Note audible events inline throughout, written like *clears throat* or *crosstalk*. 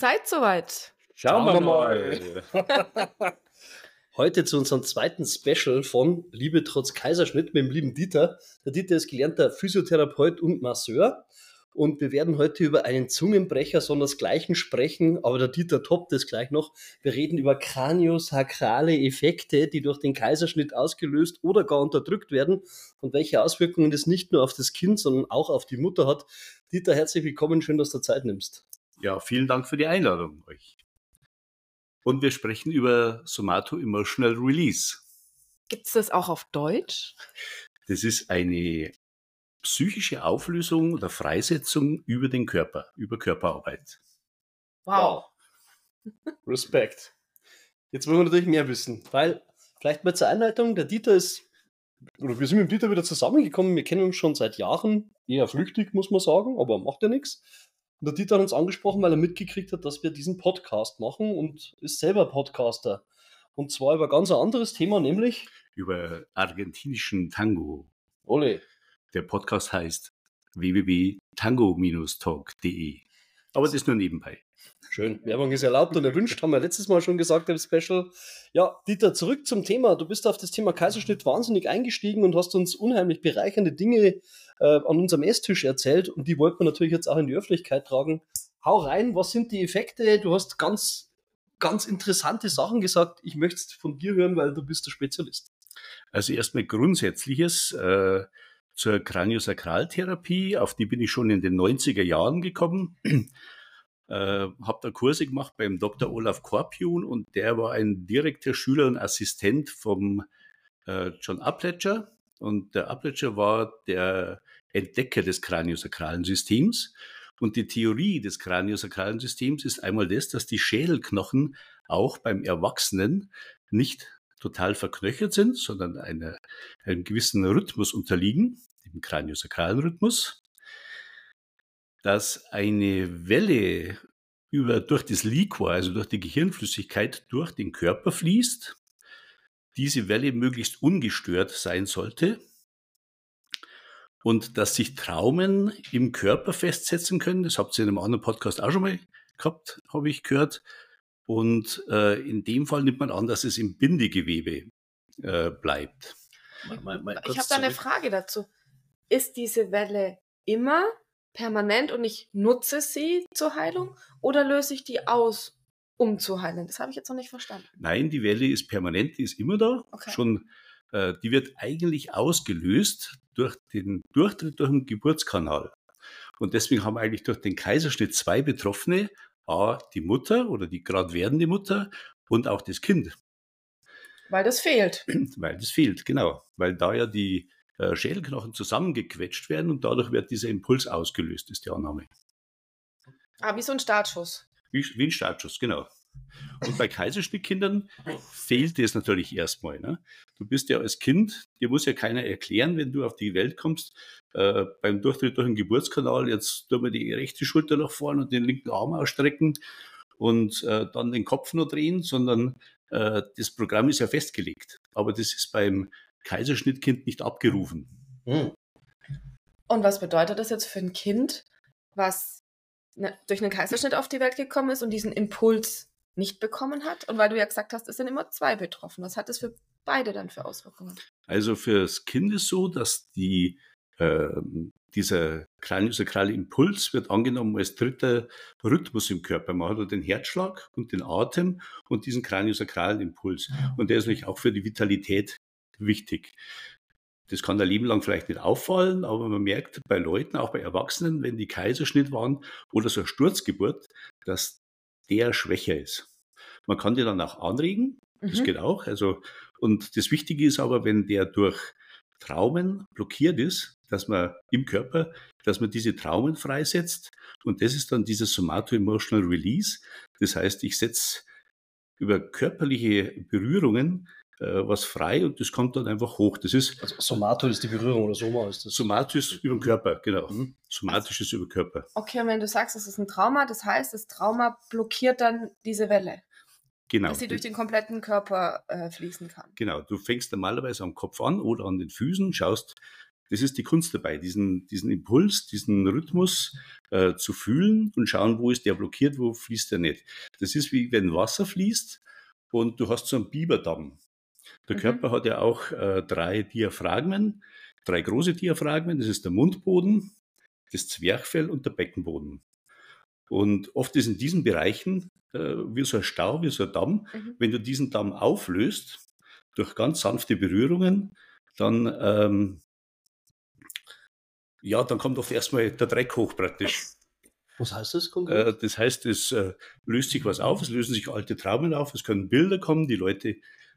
seid soweit. Schauen, Schauen wir mal. mal. *laughs* Heute zu unserem zweiten Special von Liebe trotz Kaiserschnitt mit dem lieben Dieter. Der Dieter ist gelernter Physiotherapeut und Masseur. Und wir werden heute über einen Zungenbrecher sondersgleichen sprechen, aber der Dieter toppt es gleich noch. Wir reden über kraniosakrale Effekte, die durch den Kaiserschnitt ausgelöst oder gar unterdrückt werden und welche Auswirkungen das nicht nur auf das Kind, sondern auch auf die Mutter hat. Dieter, herzlich willkommen, schön, dass du Zeit nimmst. Ja, vielen Dank für die Einladung euch. Und wir sprechen über Somato Emotional Release. Gibt es das auch auf Deutsch? Das ist eine psychische Auflösung oder Freisetzung über den Körper, über Körperarbeit. Wow. *laughs* Respekt. Jetzt wollen wir natürlich mehr wissen, weil vielleicht mal zur Einleitung, der Dieter ist, oder wir sind mit dem Dieter wieder zusammengekommen, wir kennen uns schon seit Jahren, eher flüchtig, muss man sagen, aber macht ja nichts. Und der Dieter hat uns angesprochen, weil er mitgekriegt hat, dass wir diesen Podcast machen und ist selber Podcaster. Und zwar über ganz ein anderes Thema, nämlich über argentinischen Tango. Ole. Der Podcast heißt www.tango-talk.de. Aber das ist nur nebenbei. Schön. Werbung ist erlaubt und erwünscht, haben wir letztes Mal schon gesagt im Special. Ja, Dieter, zurück zum Thema. Du bist auf das Thema Kaiserschnitt wahnsinnig eingestiegen und hast uns unheimlich bereichernde Dinge äh, an unserem Esstisch erzählt und die wollten wir natürlich jetzt auch in die Öffentlichkeit tragen. Hau rein, was sind die Effekte? Du hast ganz, ganz interessante Sachen gesagt. Ich möchte es von dir hören, weil du bist der Spezialist. Also erstmal Grundsätzliches äh, zur Kraniosakraltherapie, auf die bin ich schon in den 90er Jahren gekommen. *clears throat* Äh, habe da Kurse gemacht beim Dr. Olaf Korpiun und der war ein direkter Schüler und Assistent vom äh, John Upledger. Und der Upledger war der Entdecker des kraniosakralen Systems. Und die Theorie des kraniosakralen Systems ist einmal das, dass die Schädelknochen auch beim Erwachsenen nicht total verknöchert sind, sondern eine, einem gewissen Rhythmus unterliegen, dem kraniosakralen Rhythmus dass eine Welle über, durch das Liquor, also durch die Gehirnflüssigkeit, durch den Körper fließt. Diese Welle möglichst ungestört sein sollte. Und dass sich Traumen im Körper festsetzen können. Das habt ihr in einem anderen Podcast auch schon mal gehabt, habe ich gehört. Und äh, in dem Fall nimmt man an, dass es im Bindegewebe äh, bleibt. Mal, mal, ich habe da eine Frage dazu. Ist diese Welle immer permanent und ich nutze sie zur Heilung oder löse ich die aus, um zu heilen? Das habe ich jetzt noch nicht verstanden. Nein, die Welle ist permanent, die ist immer da. Okay. Schon, äh, die wird eigentlich ausgelöst durch den Durchtritt durch den Geburtskanal. Und deswegen haben eigentlich durch den Kaiserschnitt zwei Betroffene, A, die Mutter oder die gerade werdende Mutter und auch das Kind. Weil das fehlt. *clears throat* Weil das fehlt, genau. Weil da ja die äh, Schädelknochen zusammengequetscht werden und dadurch wird dieser Impuls ausgelöst, ist die Annahme. Ah, wie so ein Startschuss. Wie, wie ein Startschuss, genau. Und bei Kaiserschnittkindern fehlt es natürlich erstmal. Ne? Du bist ja als Kind, dir muss ja keiner erklären, wenn du auf die Welt kommst, äh, beim Durchtritt durch den Geburtskanal, jetzt tun wir die rechte Schulter nach vorne und den linken Arm ausstrecken und äh, dann den Kopf nur drehen, sondern äh, das Programm ist ja festgelegt. Aber das ist beim Kaiserschnittkind nicht abgerufen. Hm. Und was bedeutet das jetzt für ein Kind, was ne, durch einen Kaiserschnitt auf die Welt gekommen ist und diesen Impuls nicht bekommen hat? Und weil du ja gesagt hast, es sind immer zwei betroffen. Was hat das für beide dann für Auswirkungen? Also für das Kind ist so, dass die, äh, dieser kraniosakrale Impuls wird angenommen als dritter Rhythmus im Körper. Man hat den Herzschlag und den Atem und diesen kraniosakralen Impuls. Und der ist natürlich auch für die Vitalität wichtig. Das kann ein Leben lang vielleicht nicht auffallen, aber man merkt bei Leuten, auch bei Erwachsenen, wenn die Kaiserschnitt waren oder so eine Sturzgeburt, dass der schwächer ist. Man kann die dann auch anregen, das mhm. geht auch. Also, und das Wichtige ist aber, wenn der durch Traumen blockiert ist, dass man im Körper, dass man diese Traumen freisetzt. Und das ist dann dieses Somato-Emotional Release. Das heißt, ich setze über körperliche Berührungen was frei und das kommt dann einfach hoch. Das ist. Also Somato ist die Berührung oder Soma ist das? Somato ist über den Körper, genau. Mhm. Somatisch ist über den Körper. Okay, und wenn du sagst, es ist ein Trauma, das heißt, das Trauma blockiert dann diese Welle. Genau. Dass sie durch den kompletten Körper äh, fließen kann. Genau. Du fängst normalerweise am Kopf an oder an den Füßen, schaust das ist die Kunst dabei, diesen, diesen Impuls, diesen Rhythmus äh, zu fühlen und schauen, wo ist der blockiert, wo fließt der nicht. Das ist wie wenn Wasser fließt und du hast so einen Biberdamm. Der mhm. Körper hat ja auch äh, drei Diaphragmen, drei große Diaphragmen. Das ist der Mundboden, das Zwerchfell und der Beckenboden. Und oft ist in diesen Bereichen äh, wie so ein Stau, wie so ein Damm. Mhm. Wenn du diesen Damm auflöst, durch ganz sanfte Berührungen, dann ähm, ja, dann kommt oft erstmal der Dreck hoch praktisch. Was heißt das konkret? Äh, das heißt, es äh, löst sich was auf, es lösen sich alte Traumen auf, es können Bilder kommen, die Leute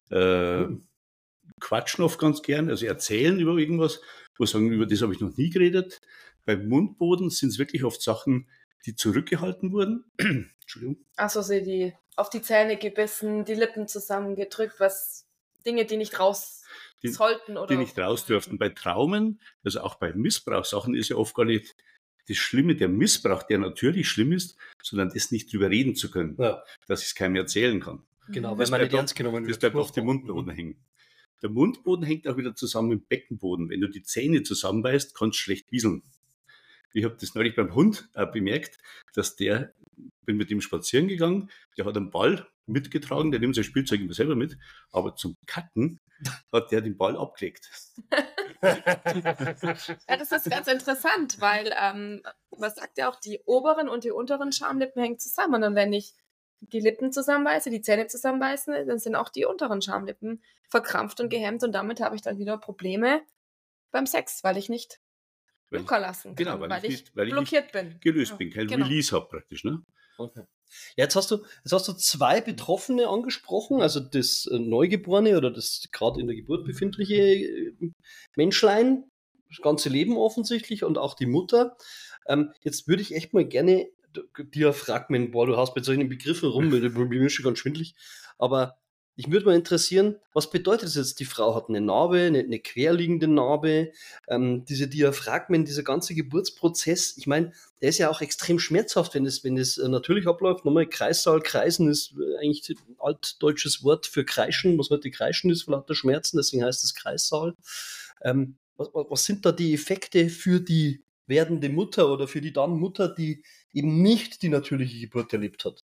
äh, hm. quatschen oft ganz gern, also erzählen über irgendwas, wo sagen, über das habe ich noch nie geredet. Beim Mundboden sind es wirklich oft Sachen, die zurückgehalten wurden. *clears throat* Entschuldigung. Achso, sie die auf die Zähne gebissen, die Lippen zusammengedrückt, was Dinge, die nicht raus die, sollten oder die nicht raus dürften. Bei Traumen, also auch bei Missbrauchssachen, ist ja oft gar nicht das Schlimme, der Missbrauch, der natürlich schlimm ist, sondern das nicht drüber reden zu können, ja. dass ich es keinem erzählen kann. Genau, das wenn man nicht ernst genommen wird. Das bleibt auf dem Mundboden hängen. Der Mundboden hängt auch wieder zusammen mit dem Beckenboden. Wenn du die Zähne zusammenbeißt, kannst du schlecht wieseln. Ich habe das neulich beim Hund äh, bemerkt, dass der, bin mit ihm spazieren gegangen, der hat einen Ball mitgetragen, der nimmt sein Spielzeug immer selber mit, aber zum Kacken hat der den Ball abgelegt. *laughs* ja, das ist ganz interessant, weil, ähm, was sagt ja auch, die oberen und die unteren Schamlippen hängen zusammen. Und wenn ich die Lippen zusammenbeiße, die Zähne zusammenbeiße, dann sind auch die unteren Schamlippen verkrampft und gehemmt und damit habe ich dann wieder Probleme beim Sex, weil ich nicht locker lassen genau, kann, genau, weil, weil, ich, nicht, weil blockiert ich bin. Gelöst bin, kein genau. Release habe praktisch. Ne? Okay. Ja, jetzt hast du, jetzt hast du zwei Betroffene angesprochen, also das äh, Neugeborene oder das gerade in der Geburt befindliche äh, Menschlein, das ganze Leben offensichtlich und auch die Mutter. Ähm, jetzt würde ich echt mal gerne Diaphragmen, boah, du hast bei solchen Begriffen rum, mir ist schon ganz schwindlig, aber ich würde mal interessieren, was bedeutet das jetzt? Die Frau hat eine Narbe, eine, eine querliegende Narbe, ähm, diese Diaphragmen, dieser ganze Geburtsprozess. Ich meine, der ist ja auch extrem schmerzhaft, wenn es wenn es äh, natürlich abläuft. Nochmal Kreissaal, Kreisen ist äh, eigentlich ein altdeutsches Wort für Kreischen, was heute Kreischen ist, vor lauter Schmerzen, deswegen heißt es Kreissaal. Ähm, was, was sind da die Effekte für die werdende Mutter oder für die dann Mutter, die eben nicht die natürliche Geburt erlebt hat?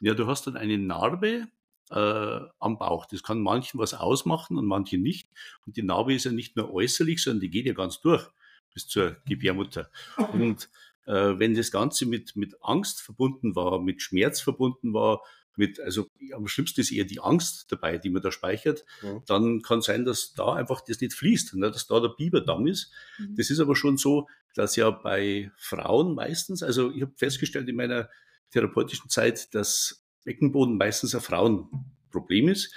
Ja, du hast dann eine Narbe, äh, am Bauch. Das kann manchen was ausmachen und manchen nicht. Und die Narbe ist ja nicht nur äußerlich, sondern die geht ja ganz durch bis zur Gebärmutter. Und äh, wenn das Ganze mit, mit Angst verbunden war, mit Schmerz verbunden war, mit, also am schlimmsten ist eher die Angst dabei, die man da speichert, ja. dann kann sein, dass da einfach das nicht fließt, ne, dass da der Biberdamm ist. Mhm. Das ist aber schon so, dass ja bei Frauen meistens, also ich habe festgestellt in meiner therapeutischen Zeit, dass Beckenboden meistens ein Frauenproblem ist.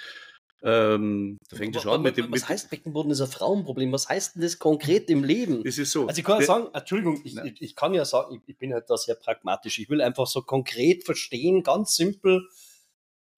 Ähm, da fängt es schon an mit dem. Was heißt Beckenboden ist ein Frauenproblem? Was heißt denn das konkret im Leben? Das ist so. Also ich kann ja sagen, Entschuldigung, ich, ich, ich, kann ja sagen, ich, ich, bin halt da sehr pragmatisch. Ich will einfach so konkret verstehen, ganz simpel,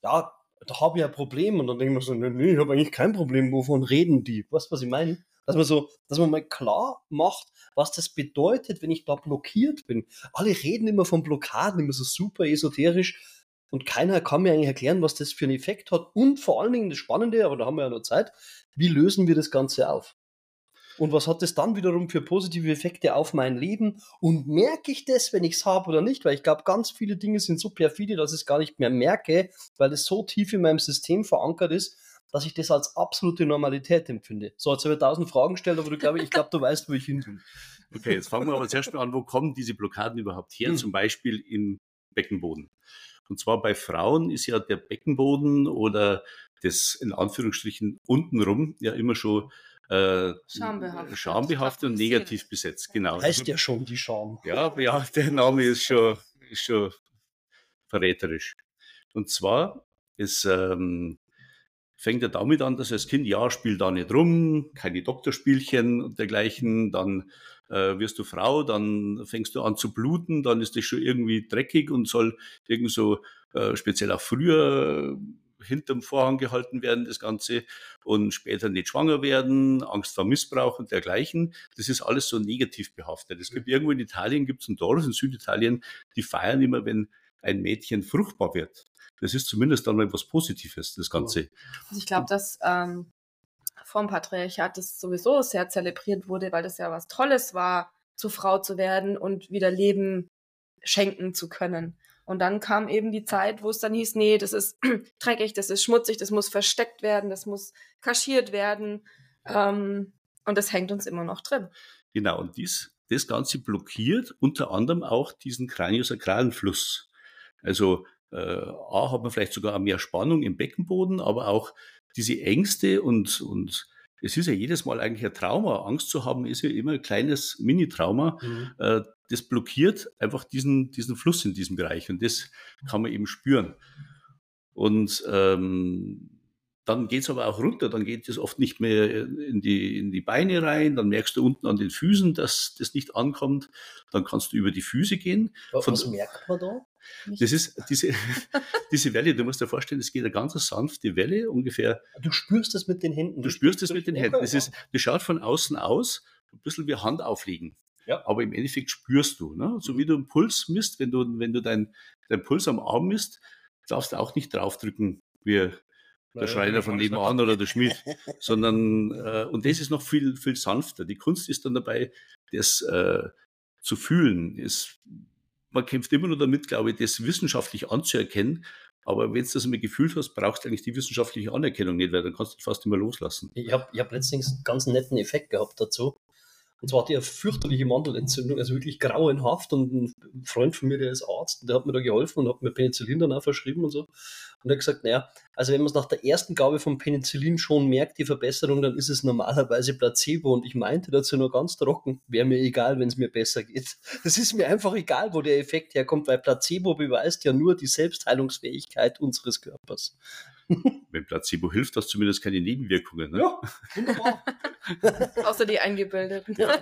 ja, da habe ich ein Problem. Und dann denke ich mir so, nee, ich habe eigentlich kein Problem, wovon reden die? Weißt du, was ich meine? Dass man so, dass man mal klar macht, was das bedeutet, wenn ich da blockiert bin. Alle reden immer von Blockaden, immer so super esoterisch und keiner kann mir eigentlich erklären, was das für einen Effekt hat. Und vor allen Dingen das Spannende, aber da haben wir ja noch Zeit, wie lösen wir das Ganze auf? Und was hat das dann wiederum für positive Effekte auf mein Leben? Und merke ich das, wenn ich es habe oder nicht? Weil ich glaube, ganz viele Dinge sind so perfide, dass ich es gar nicht mehr merke, weil es so tief in meinem System verankert ist, dass ich das als absolute Normalität empfinde. So, jetzt habe ich tausend Fragen gestellt, aber du glaube, ich glaube, du weißt, wo ich hin bin. Okay, jetzt fangen wir aber zuerst mal an, wo kommen diese Blockaden überhaupt her? Hm. Zum Beispiel im Beckenboden. Und zwar bei Frauen ist ja der Beckenboden oder das in Anführungsstrichen untenrum ja immer schon äh, schambehaftet, schambehaftet und negativ besetzt. Genau. Heißt ja schon die Scham. Ja, ja, *laughs* der Name ist schon, ist schon verräterisch. Und zwar ist, ähm, fängt er damit an, dass das Kind, ja, spielt da nicht rum, keine Doktorspielchen und dergleichen, dann äh, wirst du Frau, dann fängst du an zu bluten, dann ist das schon irgendwie dreckig und soll irgendwie so äh, speziell auch früher hinterm Vorhang gehalten werden, das Ganze, und später nicht schwanger werden, Angst vor Missbrauch und dergleichen. Das ist alles so negativ behaftet. Es gibt irgendwo in Italien, gibt es ein Dorf in Süditalien, die feiern immer, wenn ein Mädchen fruchtbar wird. Das ist zumindest dann mal was Positives, das Ganze. Also ich glaube, dass ähm, vom Patriarchat das sowieso sehr zelebriert wurde, weil das ja was Tolles war, zur Frau zu werden und wieder Leben schenken zu können. Und dann kam eben die Zeit, wo es dann hieß, nee, das ist *clears throat* dreckig, das ist schmutzig, das muss versteckt werden, das muss kaschiert werden. Ähm, und das hängt uns immer noch drin. Genau, und dies, das Ganze blockiert unter anderem auch diesen kraniosakralen Fluss. Also äh, A hat man vielleicht sogar mehr Spannung im Beckenboden, aber auch diese Ängste und, und es ist ja jedes Mal eigentlich ein Trauma. Angst zu haben ist ja immer ein kleines Mini-Trauma. Mhm. Äh, das blockiert einfach diesen, diesen Fluss in diesem Bereich und das kann man eben spüren. Und ähm, dann geht es aber auch runter, dann geht es oft nicht mehr in die, in die Beine rein, dann merkst du unten an den Füßen, dass das nicht ankommt, dann kannst du über die Füße gehen. Was Von, merkt man da? Das ist diese, *laughs* diese Welle, du musst dir vorstellen, es geht eine ganz sanfte Welle, ungefähr. Du spürst das mit den Händen. Du spürst das mit den Händen. Das, ist, das schaut von außen aus, ein bisschen wie Hand auflegen. Ja. Aber im Endeffekt spürst du, ne? so wie du einen Puls misst, wenn du, wenn du deinen dein Puls am Arm misst, darfst du auch nicht draufdrücken, wie der Schreiner von nebenan oder der Schmied, *laughs* sondern äh, und das ist noch viel viel sanfter. Die Kunst ist dann dabei, das äh, zu fühlen. Es, man kämpft immer nur damit, glaube ich, das wissenschaftlich anzuerkennen. Aber wenn du das einmal gefühlt hast, brauchst du eigentlich die wissenschaftliche Anerkennung nicht, weil dann kannst du fast immer loslassen. Ich habe ich hab letztens einen ganz netten Effekt gehabt dazu. Und zwar hatte eine fürchterliche Mandelentzündung, also wirklich grauenhaft. Und ein Freund von mir, der ist Arzt, der hat mir da geholfen und hat mir Penicillin danach verschrieben und so. Und er hat gesagt, naja, also wenn man es nach der ersten Gabe von Penicillin schon merkt, die Verbesserung, dann ist es normalerweise Placebo. Und ich meinte dazu nur ganz trocken, wäre mir egal, wenn es mir besser geht. *laughs* Das ist mir einfach egal, wo der Effekt herkommt, weil Placebo beweist ja nur die Selbstheilungsfähigkeit unseres Körpers. Wenn Placebo hilft, hast du zumindest keine Nebenwirkungen. Ne? Ja, wunderbar. *laughs* Außer die eingebildeten. Ja.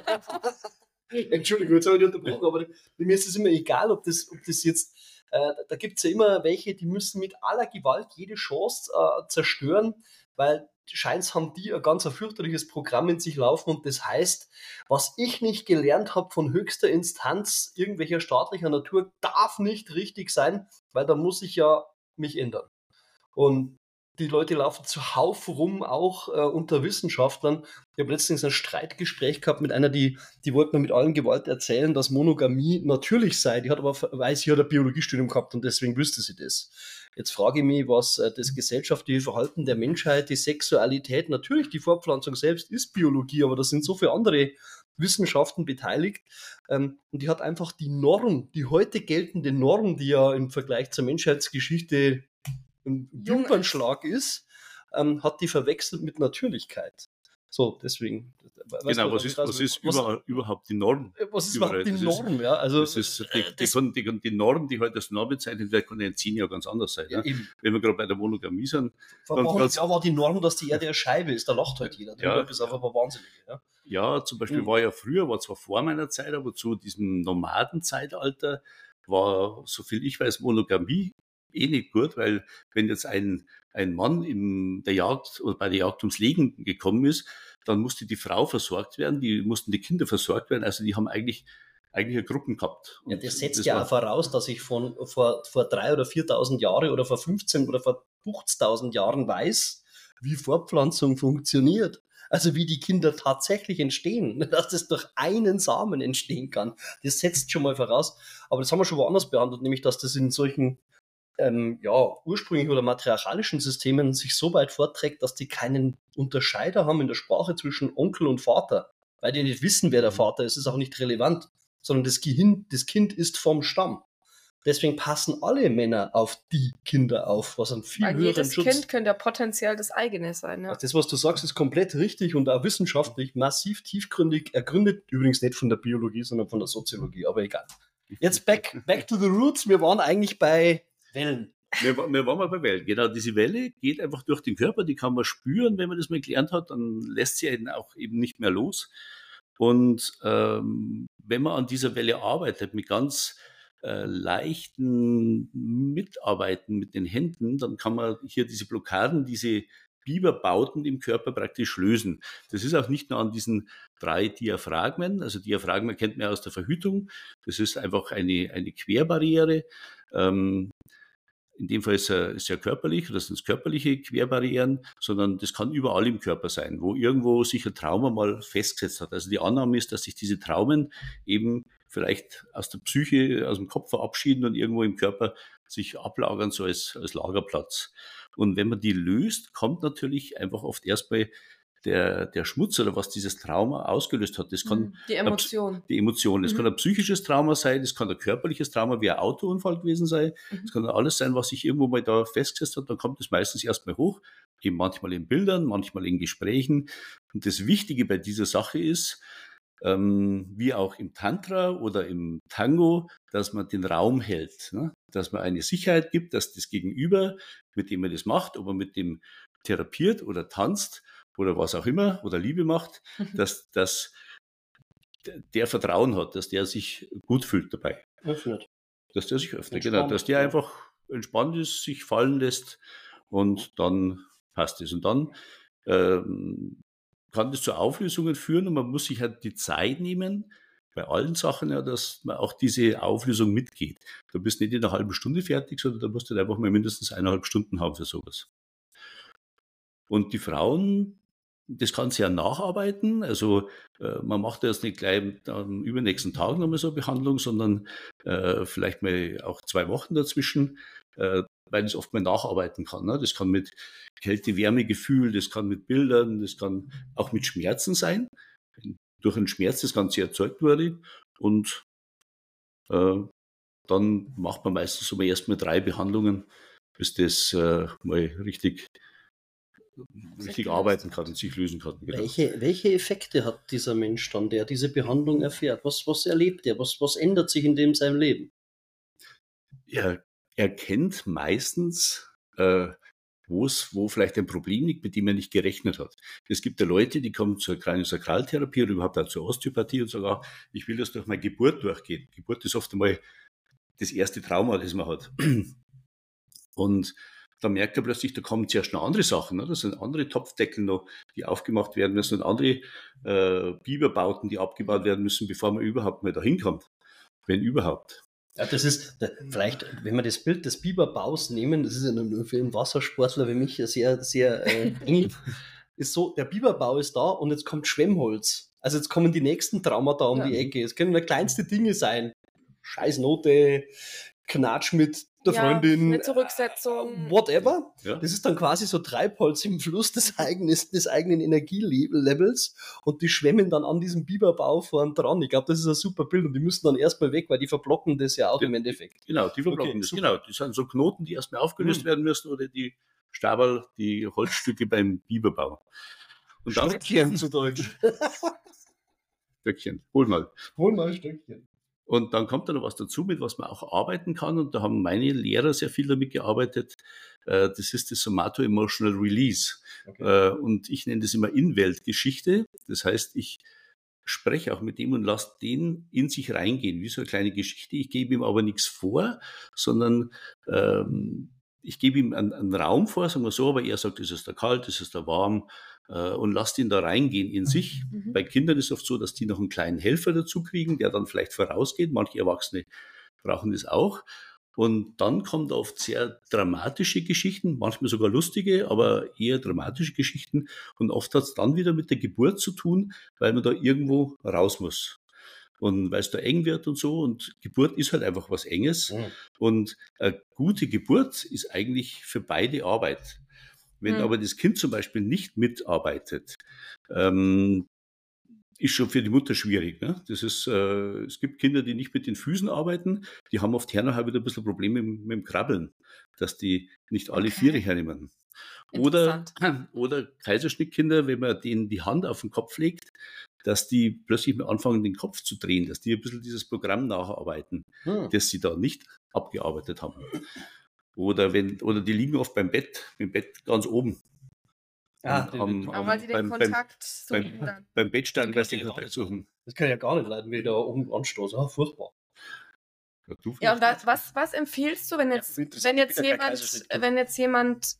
Entschuldigung, jetzt habe ich unterbrochen, aber mir ist es immer egal, ob das, ob das jetzt, äh, da gibt es ja immer welche, die müssen mit aller Gewalt jede Chance äh, zerstören, weil scheint haben die ein ganz ein fürchterliches Programm in sich laufen und das heißt, was ich nicht gelernt habe von höchster Instanz irgendwelcher staatlicher Natur, darf nicht richtig sein, weil da muss ich ja mich ändern. Und die Leute laufen zuhauf rum, auch äh, unter Wissenschaftlern. Ich habe letztens ein Streitgespräch gehabt mit einer, die, die wollte mir mit allen Gewalt erzählen, dass Monogamie natürlich sei. Die hat aber, weiß, sie hat ein Biologiestudium gehabt und deswegen wüsste sie das. Jetzt frage ich mich, was äh, das gesellschaftliche Verhalten der Menschheit, die Sexualität, natürlich die Fortpflanzung selbst ist Biologie, aber da sind so viele andere Wissenschaften beteiligt. Ähm, und die hat einfach die Norm, die heute geltende Norm, die ja im Vergleich zur Menschheitsgeschichte ein Wimpernschlag ist, ähm, hat die verwechselt mit Natürlichkeit. So, deswegen. Genau, was ist, was ist was, über, überhaupt die Norm? Äh, was ist überhaupt die Norm? Ist, ja, also, das ist die, das, die, die, die, Norm, die heute als Norm bezeichnet wird, kann in zehn Jahren ganz anders sein. Ja, ja? Wenn wir gerade bei der Monogamie sind. Vor ein paar Jahren war die Norm, dass die Erde eine Scheibe ist, da lacht halt jeder. Ja, das ist einfach wahnsinnig. Ja, ja zum Beispiel mhm. war ja früher, war zwar vor meiner Zeit, aber zu diesem Nomadenzeitalter war, soviel ich weiß, Monogamie eh nicht gut, weil wenn jetzt ein, ein Mann in der Jagd oder bei der Jagd ums Legen gekommen ist, dann musste die Frau versorgt werden, die mussten die Kinder versorgt werden. Also die haben eigentlich eigentlich Gruppen gehabt. Und ja, das setzt das ja auch voraus, dass ich von vor, vor drei oder 4.000 Jahre oder vor 15 oder vor 50.000 Jahren weiß, wie Fortpflanzung funktioniert. Also wie die Kinder tatsächlich entstehen, *laughs* dass das durch einen Samen entstehen kann. Das setzt schon mal voraus. Aber das haben wir schon woanders behandelt, nämlich dass das in solchen ähm, ja, ursprünglich oder matriarchalischen Systemen sich so weit vorträgt, dass die keinen Unterscheider haben in der Sprache zwischen Onkel und Vater, weil die nicht wissen, wer der mhm. Vater ist, ist auch nicht relevant, sondern das Kind, das kind ist vom Stamm. Deswegen passen alle Männer auf die Kinder auf, was ein viel Weil höheren jedes Schutz. Kind könnte ja potenziell das eigene sein. Ja. Das, was du sagst, ist komplett richtig und auch wissenschaftlich massiv tiefgründig ergründet. Übrigens nicht von der Biologie, sondern von der Soziologie, aber egal. Jetzt back, back to the roots. Wir waren eigentlich bei Wellen. Wir, wir waren mal bei Wellen. Genau, diese Welle geht einfach durch den Körper, die kann man spüren, wenn man das mal gelernt hat, dann lässt sie einen auch eben nicht mehr los. Und ähm, wenn man an dieser Welle arbeitet, mit ganz äh, leichten Mitarbeiten mit den Händen, dann kann man hier diese Blockaden, diese Biberbauten im Körper praktisch lösen. Das ist auch nicht nur an diesen drei Diaphragmen, also Diaphragmen kennt man aus der Verhütung, das ist einfach eine, eine Querbarriere. Ähm, in dem Fall ist er, ist er körperlich, das sind körperliche Querbarrieren, sondern das kann überall im Körper sein, wo irgendwo sich ein Trauma mal festgesetzt hat. Also die Annahme ist, dass sich diese Traumen eben vielleicht aus der Psyche, aus dem Kopf verabschieden und irgendwo im Körper sich ablagern, so als, als Lagerplatz. Und wenn man die löst, kommt natürlich einfach oft erstmal der, der Schmutz oder was dieses Trauma ausgelöst hat. Das kann Mhm. Die Emotion. Ein, die Emotion. Das Mhm. kann ein psychisches Trauma sein, das kann ein körperliches Trauma wie ein Autounfall gewesen sein. Mhm. Das kann alles sein, was sich irgendwo mal da festgesetzt hat. Dann kommt es meistens erstmal hoch, eben manchmal in Bildern, manchmal in Gesprächen. Und das Wichtige bei dieser Sache ist, ähm, wie auch im Tantra oder im Tango, dass man den Raum hält, ne? dass man eine Sicherheit gibt, dass das Gegenüber, mit dem man das macht, ob man mit dem therapiert oder tanzt oder was auch immer oder Liebe macht, Mhm. dass, dass der Vertrauen hat, dass der sich gut fühlt dabei, Öffnet. dass der sich öffnet, Entspannt, genau, dass der einfach entspannt ist, sich fallen lässt und dann passt es. Und dann ähm, kann das zu Auflösungen führen und man muss sich halt die Zeit nehmen, bei allen Sachen ja, dass man auch diese Auflösung mitgeht. Du bist nicht in einer halben Stunde fertig, sondern da musst du halt einfach mal mindestens eineinhalb Stunden haben für sowas. Und die Frauen, das kann sie ja nacharbeiten. Also äh, man macht jetzt nicht gleich am übernächsten Tag nochmal so eine Behandlung, sondern äh, vielleicht mal auch zwei Wochen dazwischen, äh, weil es oft mal nacharbeiten kann. Ne? Das kann mit Kälte-Wärme-Gefühl, das kann mit Bildern, das kann auch mit Schmerzen sein. Durch einen Schmerz das Ganze erzeugt wurde. Und äh, dann macht man meistens so mal erst mal drei Behandlungen, bis das äh, mal richtig, richtig arbeiten kann und sich lösen kann. Genau. Welche, welche Effekte hat dieser Mensch dann, der diese Behandlung erfährt? Was, was erlebt er? Was, was ändert sich in dem seinem Leben? er erkennt meistens, äh, wo es, wo vielleicht ein Problem liegt, mit dem er nicht gerechnet hat. Es gibt ja Leute, die kommen zur Kraniosakraltherapie oder überhaupt auch zur Osteopathie und sagen, ah, ich will das durch meine Geburt durchgehen. Geburt ist oft einmal das erste Trauma, das man hat. *clears throat* Und da merkt er plötzlich, da kommen zuerst noch andere Sachen. Ne? Das sind andere Topfdeckel noch, die aufgemacht werden müssen und andere äh, Biberbauten, die abgebaut werden müssen, bevor man überhaupt mal dahin kommt. Wenn überhaupt. Ja, das ist da- vielleicht, wenn wir das Bild des Biberbaus nehmen, das ist ja nur für einen Wassersportler wie mich sehr, sehr äh, *laughs* eng, ist so, der Biberbau ist da und jetzt kommt Schwemmholz. Also jetzt kommen die nächsten Traumata um Ja. die Ecke. Es können nur kleinste Dinge sein. Scheißnote, Knatsch mit der Ja, Freundin, eine Zurücksetzung. whatever. Ja? Das ist dann quasi so Treibholz im Fluss des eigenen, des eigenen Energielevels und die schwemmen dann an diesem Biberbau vorn dran. Ich glaube, das ist ein super Bild und die müssen dann erstmal weg, weil die verblocken das ja auch Ja. im Endeffekt. Genau, die verblocken Okay, das. super. Genau, die sind so Knoten, die erstmal aufgelöst Hm. werden müssen oder die Stabel, die Holzstücke beim Biberbau. Und dann Stöckchen zu Deutsch. *laughs* Stöckchen, hol mal. Hol mal ein Stöckchen. Und dann kommt da noch was dazu, mit was man auch arbeiten kann. Und da haben meine Lehrer sehr viel damit gearbeitet. Äh, Das ist das Somato-Emotional Release. Okay. Äh, Und ich nenne das immer Inweltgeschichte. Das heißt, ich spreche auch mit dem und lasse den in sich reingehen, wie so eine kleine Geschichte. Ich gebe ihm aber nichts vor, sondern ähm, ich gebe ihm einen, einen Raum vor, sagen wir so, aber er sagt, ist es da kalt, ist es da warm und lasst ihn da reingehen in sich. Mhm. Bei Kindern ist es oft so, dass die noch einen kleinen Helfer dazu kriegen, der dann vielleicht vorausgeht. Manche Erwachsene brauchen das auch. Und dann kommen da oft sehr dramatische Geschichten, manchmal sogar lustige, aber eher dramatische Geschichten. Und oft hat es dann wieder mit der Geburt zu tun, weil man da irgendwo raus muss. Und weil es da eng wird und so. Und Geburt ist halt einfach was Enges. Mhm. Und eine gute Geburt ist eigentlich für beide Arbeit. Wenn Hm. aber das Kind zum Beispiel nicht mitarbeitet, ähm, ist schon für die Mutter schwierig. Ne? Das ist, äh, es gibt Kinder, die nicht mit den Füßen arbeiten, die haben oft nachher wieder ein bisschen Probleme mit, mit dem Krabbeln, dass die nicht alle Okay. Viere hernehmen. Oder, *clears throat* oder Kaiserschnittkinder, wenn man denen die Hand auf den Kopf legt, dass die plötzlich mal anfangen, den Kopf zu drehen, dass die ein bisschen dieses Programm nacharbeiten Hm. das sie da nicht abgearbeitet haben. Oder wenn, oder die liegen oft beim Bett, im Bett ganz oben. Ah, Am- am- weil sie den beim- beim- Kontakt suchen beim- dann. Beim Bettstand, du, kann den Kontakt suchen. Das kann ich ja gar nicht leiden, wie ich da oben anstoße. Ah, furchtbar. Ja, du Ja, und was, was, was empfiehlst du, wenn jetzt, Ja, wenn jetzt jemand, wenn jetzt jemand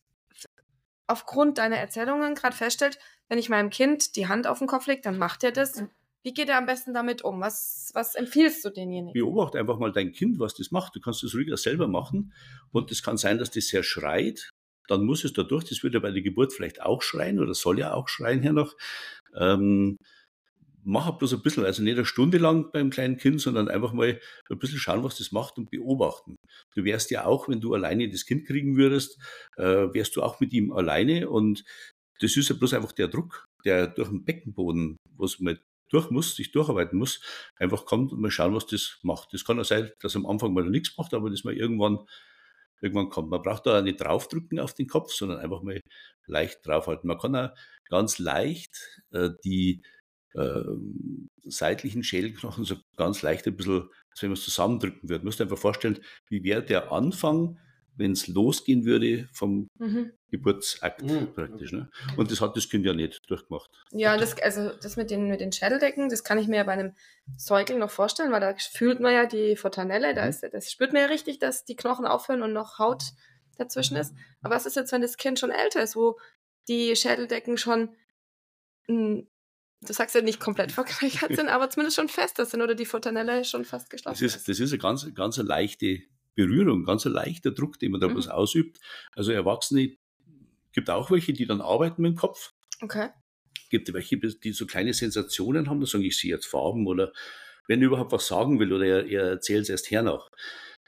aufgrund deiner Erzählungen gerade feststellt, wenn ich meinem Kind die Hand auf den Kopf lege, dann macht er das Wie geht er am besten damit um? Was, was empfiehlst du denjenigen? Beobachte einfach mal dein Kind, was das macht. Du kannst das ruhiger selber machen. Und es kann sein, dass das sehr schreit. Dann muss es dadurch, das wird ja bei der Geburt vielleicht auch schreien oder soll ja auch schreien hier noch. Ähm, mach bloß ein bisschen, also nicht eine Stunde lang beim kleinen Kind, sondern einfach mal ein bisschen schauen, was das macht und beobachten. Du wärst ja auch, wenn du alleine das Kind kriegen würdest, äh, wärst du auch mit ihm alleine und das ist ja bloß einfach der Druck, der durch den Beckenboden, was man durch muss, sich durcharbeiten muss, einfach kommt und mal schauen, was das macht. Das kann auch sein, dass am Anfang mal nichts macht, aber dass man irgendwann, irgendwann kommt. Man braucht da nicht draufdrücken auf den Kopf, sondern einfach mal leicht draufhalten. Man kann auch ganz leicht äh, die äh, seitlichen Schädelknochen so ganz leicht ein bisschen, als wenn man es zusammendrücken würde. Man muss einfach vorstellen, wie wäre der Anfang, wenn es losgehen würde vom mhm. Geburtsakt mhm. praktisch. Ne? Und das hat das Kind ja nicht durchgemacht. Ja, das, also das mit den, mit den Schädeldecken, das kann ich mir ja bei einem Säugling noch vorstellen, weil da fühlt man ja die Fontanelle, da mhm. ist, das spürt man ja richtig, dass die Knochen aufhören und noch Haut dazwischen ist. Aber was ist jetzt, wenn das Kind schon älter ist, wo die Schädeldecken schon du sagst ja nicht komplett *laughs* verknöchert sind, aber zumindest schon fester sind oder die Fontanelle schon fast geschlossen das ist. Das ist eine ganz, ganz eine leichte Berührung, ganz ein leichter Druck, den man da mhm. bloß ausübt. Also Erwachsene gibt auch welche, die dann arbeiten mit dem Kopf. Okay. Gibt welche, die so kleine Sensationen haben, da sagen, ich sehe jetzt Farben oder wenn er überhaupt was sagen will oder er, er erzählt es erst hernach.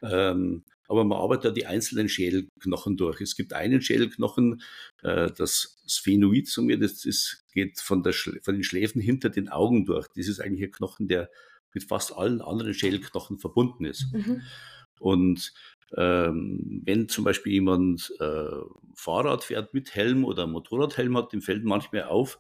Ähm, aber man arbeitet da die einzelnen Schädelknochen durch. Es gibt einen Schädelknochen, äh, das Sphenoid, sagen wir, das ist, geht von, der, von den Schläfen hinter den Augen durch. Das ist eigentlich ein Knochen, der mit fast allen anderen Schädelknochen verbunden ist. Mhm. Und wenn zum Beispiel jemand äh, Fahrrad fährt mit Helm oder Motorradhelm hat, dem fällt manchmal auf,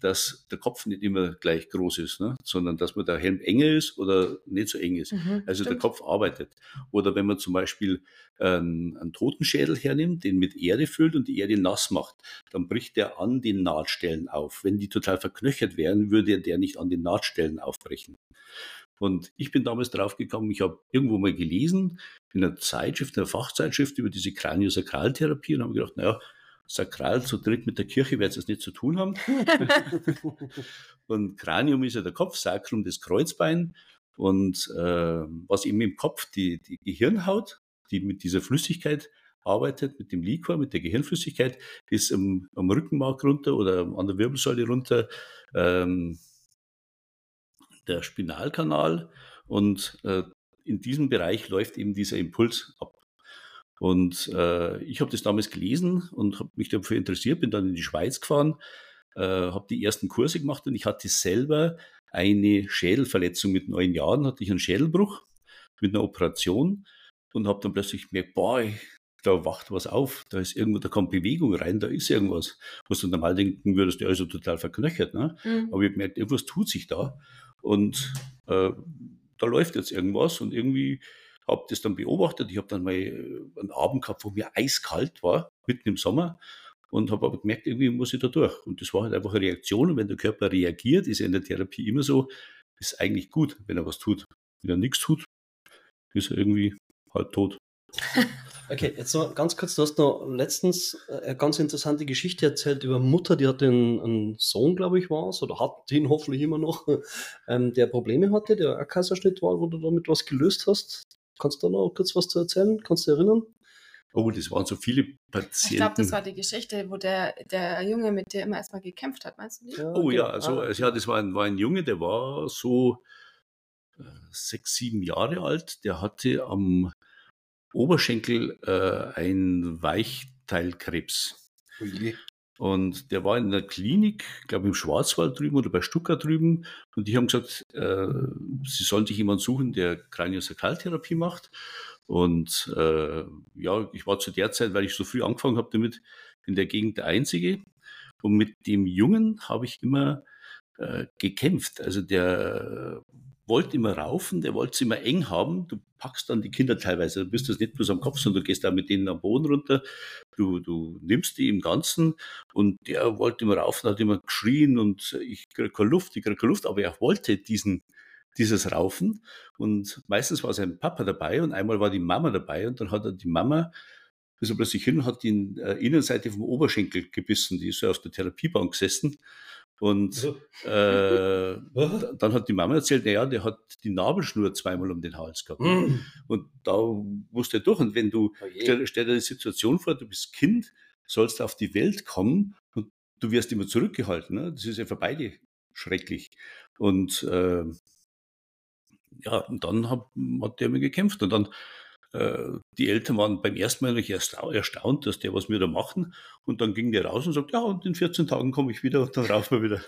dass der Kopf nicht immer gleich groß ist, ne? sondern dass man der Helm enger ist oder nicht so eng ist. Mhm, also stimmt. der Kopf arbeitet. Oder wenn man zum Beispiel ähm, einen Totenschädel hernimmt, den mit Erde füllt und die Erde nass macht, dann bricht der an den Nahtstellen auf. Wenn die total verknöchert wären, würde der nicht an den Nahtstellen aufbrechen. Und ich bin damals draufgekommen, ich habe irgendwo mal gelesen, in einer Zeitschrift, in einer Fachzeitschrift über diese Kraniosakraltherapie und habe gedacht, naja, sakral zu dritt mit der Kirche wird es nicht zu tun haben. *laughs* und Kranium ist ja der Kopf, Sacrum das Kreuzbein. Und äh, was eben im Kopf die, die Gehirnhaut, die mit dieser Flüssigkeit arbeitet, mit dem Liquor, mit der Gehirnflüssigkeit, ist am, am Rückenmark runter oder an der Wirbelsäule runter. Ähm, der Spinalkanal und äh, in diesem Bereich läuft eben dieser Impuls ab. Und äh, ich habe das damals gelesen und habe mich dafür interessiert, bin dann in die Schweiz gefahren, äh, habe die ersten Kurse gemacht und ich hatte selber eine Schädelverletzung mit neun Jahren, hatte ich einen Schädelbruch mit einer Operation und habe dann plötzlich gemerkt, boah, da wacht was auf, da ist irgendwo, da kommt Bewegung rein, da ist irgendwas, was du normal denken würdest, der ist ja total verknöchert, ne? Mhm. Aber ich habe gemerkt, irgendwas tut sich da. Und äh, da läuft jetzt irgendwas und irgendwie habe das dann beobachtet. Ich habe dann mal äh, einen Abend gehabt, wo mir eiskalt war, mitten im Sommer und habe aber gemerkt, irgendwie muss ich da durch. Und das war halt einfach eine Reaktion. Und wenn der Körper reagiert, ist ja in der Therapie immer so, ist eigentlich gut, wenn er was tut. Wenn er nichts tut, ist er irgendwie halt tot. *laughs* Okay, jetzt noch ganz kurz, du hast noch letztens äh, eine ganz interessante Geschichte erzählt über Mutter, die hatte einen, einen Sohn, glaube ich, war es, oder hat den hoffentlich immer noch, *laughs* ähm, der Probleme hatte, der ein Kaiserschnitt war, wo du damit was gelöst hast. Kannst du da noch kurz was zu erzählen? Kannst du dich erinnern? Oh, das waren so viele Patienten. Ich glaube, das war die Geschichte, wo der, der Junge mit dir immer erstmal gekämpft hat, meinst du nicht? Ja, oh ja, also, ah. ja, das war ein, war ein Junge, der war so äh, sechs, sieben Jahre alt. Der hatte am Oberschenkel äh, ein Weichteilkrebs. Okay. Und der war in der Klinik, glaube im Schwarzwald drüben oder bei Stuttgart drüben. Und die haben gesagt, äh, sie sollen sich jemanden suchen, der Kraniosakraltherapie macht. Und äh, ja, ich war zu der Zeit, weil ich so früh angefangen habe damit, in der Gegend der Einzige. Und mit dem Jungen habe ich immer äh, gekämpft. Also der wollte immer raufen, der wollte es immer eng haben. Du packst dann die Kinder teilweise, du bist das nicht bloß am Kopf, sondern du gehst da mit denen am Boden runter. Du, du nimmst die im Ganzen und der wollte immer raufen, hat immer geschrien und ich kriege keine Luft, ich kriege keine Luft, aber er wollte diesen, dieses Raufen und meistens war sein Papa dabei und einmal war die Mama dabei und dann hat er die Mama ist er plötzlich hin hat die äh, Innenseite vom Oberschenkel gebissen. Die ist ja auf der Therapiebank gesessen Und äh, *laughs* dann hat die Mama erzählt, naja, der hat die Nabelschnur zweimal um den Hals gehabt. Mhm. Und da musst du durch. Und wenn du, Oh stell, stell dir die Situation vor, du bist Kind, sollst auf die Welt kommen und du wirst immer zurückgehalten. Ne? Das ist ja für beide schrecklich. Und äh, ja, und dann hat, hat der mir gekämpft. Und dann, die Eltern waren beim ersten Mal erstaunt, dass der was wir da machen. Und dann ging der raus und sagt, ja, und in 14 Tagen komme ich wieder und dann raufen wir wieder.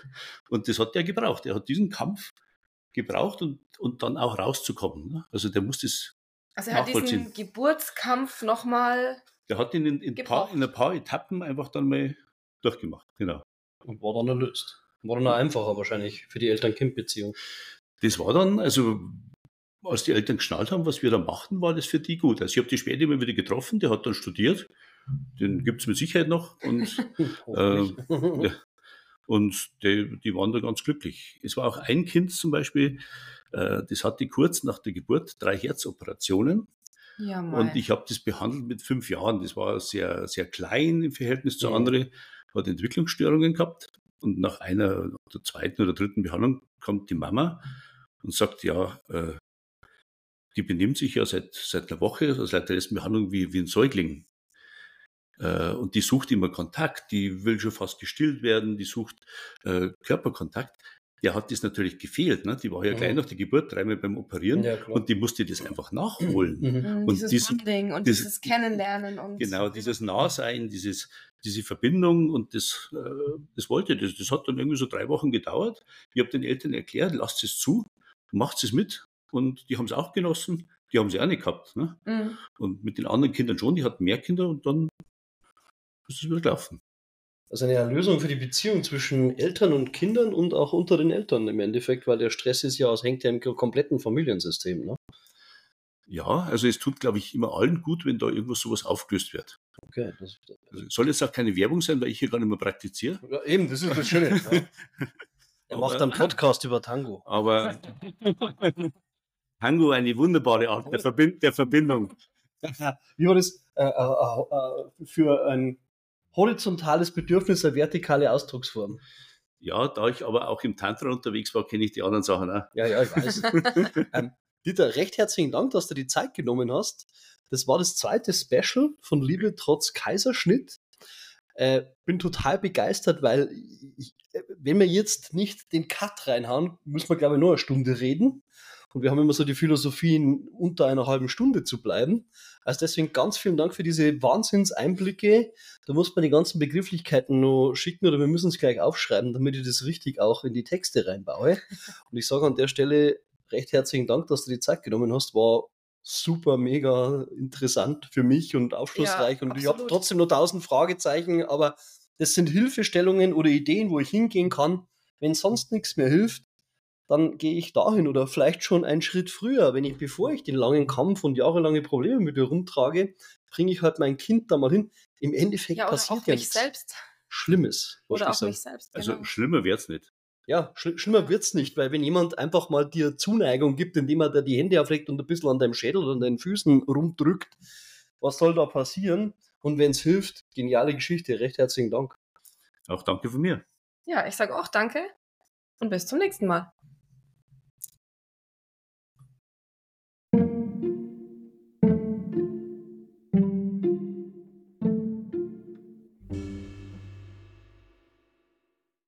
Und das hat der gebraucht. Er hat diesen Kampf gebraucht und, und dann auch rauszukommen. Ne? Also der muss das Also er hat diesen. Geburtskampf nochmal. Der hat ihn in, in, paar, in ein paar Etappen einfach dann mal durchgemacht. Genau. Und war dann erlöst. War dann auch einfacher wahrscheinlich für die Eltern-Kind-Beziehung. Das war dann, also als die Eltern geschnallt haben, was wir da machten, war das für die gut. Also ich habe die später immer wieder getroffen, der hat dann studiert. Den gibt es mit Sicherheit noch. Und, *laughs* ja, und die, die waren da ganz glücklich. Es war auch ein Kind zum Beispiel, äh, das hatte kurz nach der Geburt drei Herzoperationen. Ja. Und ich habe das behandelt mit fünf Jahren. Das war sehr, sehr klein im Verhältnis zu Mhm. anderen. Hat Entwicklungsstörungen gehabt. Und nach einer der zweiten oder dritten Behandlung kommt die Mama und sagt, ja, äh, die benimmt sich ja seit, seit einer Woche, also seit der ersten Behandlung wie, wie ein Säugling. Äh, und die sucht immer Kontakt, die will schon fast gestillt werden, die sucht äh, Körperkontakt. Der hat das natürlich gefehlt. Ne? Die war ja Mhm. gleich nach der Geburt dreimal beim Operieren ja, klar. und die musste das einfach nachholen. Mhm. Mhm, und dieses diesen- Bonding und diese- dieses Kennenlernen und Genau, dieses Nahsein, dieses, diese Verbindung und das, äh, das wollte das. Das hat dann irgendwie so drei Wochen gedauert. Ich habe den Eltern erklärt, lasst es zu, macht es mit. Und die haben es auch genossen. Die haben sie auch nicht gehabt. Ne? Mhm. Und mit den anderen Kindern schon, die hatten mehr Kinder und dann ist es wieder gelaufen. Also eine Erlösung für die Beziehung zwischen Eltern und Kindern und auch unter den Eltern im Endeffekt, weil der Stress ist ja, es hängt ja im kompletten Familiensystem. Ne? Ja, also es tut, glaube ich, immer allen gut, wenn da irgendwas sowas aufgelöst wird. Okay, das, Also soll jetzt auch keine Werbung sein, weil ich hier gar nicht mehr praktiziere. ja, eben, das ist das Schöne. Ja. *laughs* Er macht einen Podcast über Tango. *laughs* *laughs* Aber Tango eine wunderbare Art der, Verbind der Verbindung. *laughs* Wie war das? Äh, äh, äh, für ein horizontales Bedürfnis eine vertikale Ausdrucksform. Ja, da ich aber auch im Tantra unterwegs war, kenne ich die anderen Sachen auch. Ja, ja, ich weiß. *laughs* ähm, Dieter, recht herzlichen Dank, dass du die Zeit genommen hast. Das war das zweite Special von Liebe trotz Kaiserschnitt. Äh, bin total begeistert, weil ich, äh, wenn wir jetzt nicht den Cut reinhauen, müssen wir, glaube ich, nur eine Stunde reden. Und wir haben immer so die Philosophie, in unter einer halben Stunde zu bleiben. Also deswegen ganz vielen Dank für diese Wahnsinnseinblicke. Da muss man die ganzen Begrifflichkeiten noch schicken oder wir müssen es gleich aufschreiben, damit ich das richtig auch in die Texte reinbaue. *laughs* Und ich sage an der Stelle recht herzlichen Dank, dass du die Zeit genommen hast. War super, mega interessant für mich und aufschlussreich. Ja, und ich habe trotzdem nur tausend Fragezeichen, aber das sind Hilfestellungen oder Ideen, wo ich hingehen kann. Wenn sonst nichts mehr hilft, dann gehe ich dahin oder vielleicht schon einen Schritt früher. Wenn ich, bevor ich den langen Kampf und jahrelange Probleme mit mir rumtrage, bringe ich halt mein Kind da mal hin. Im Endeffekt ja, oder passiert auch ja mich nichts selbst. Schlimmes. Oder auch sagen. mich selbst. Also Genau. schlimmer wird's nicht. Ja, schl schlimmer wird's nicht, weil wenn jemand einfach mal dir Zuneigung gibt, indem er dir die Hände auflegt und ein bisschen an deinem Schädel oder an deinen Füßen rumdrückt, was soll da passieren? Und wenn's hilft, geniale Geschichte. Recht herzlichen Dank. Auch danke von mir. Ja, ich sage auch danke und bis zum nächsten Mal.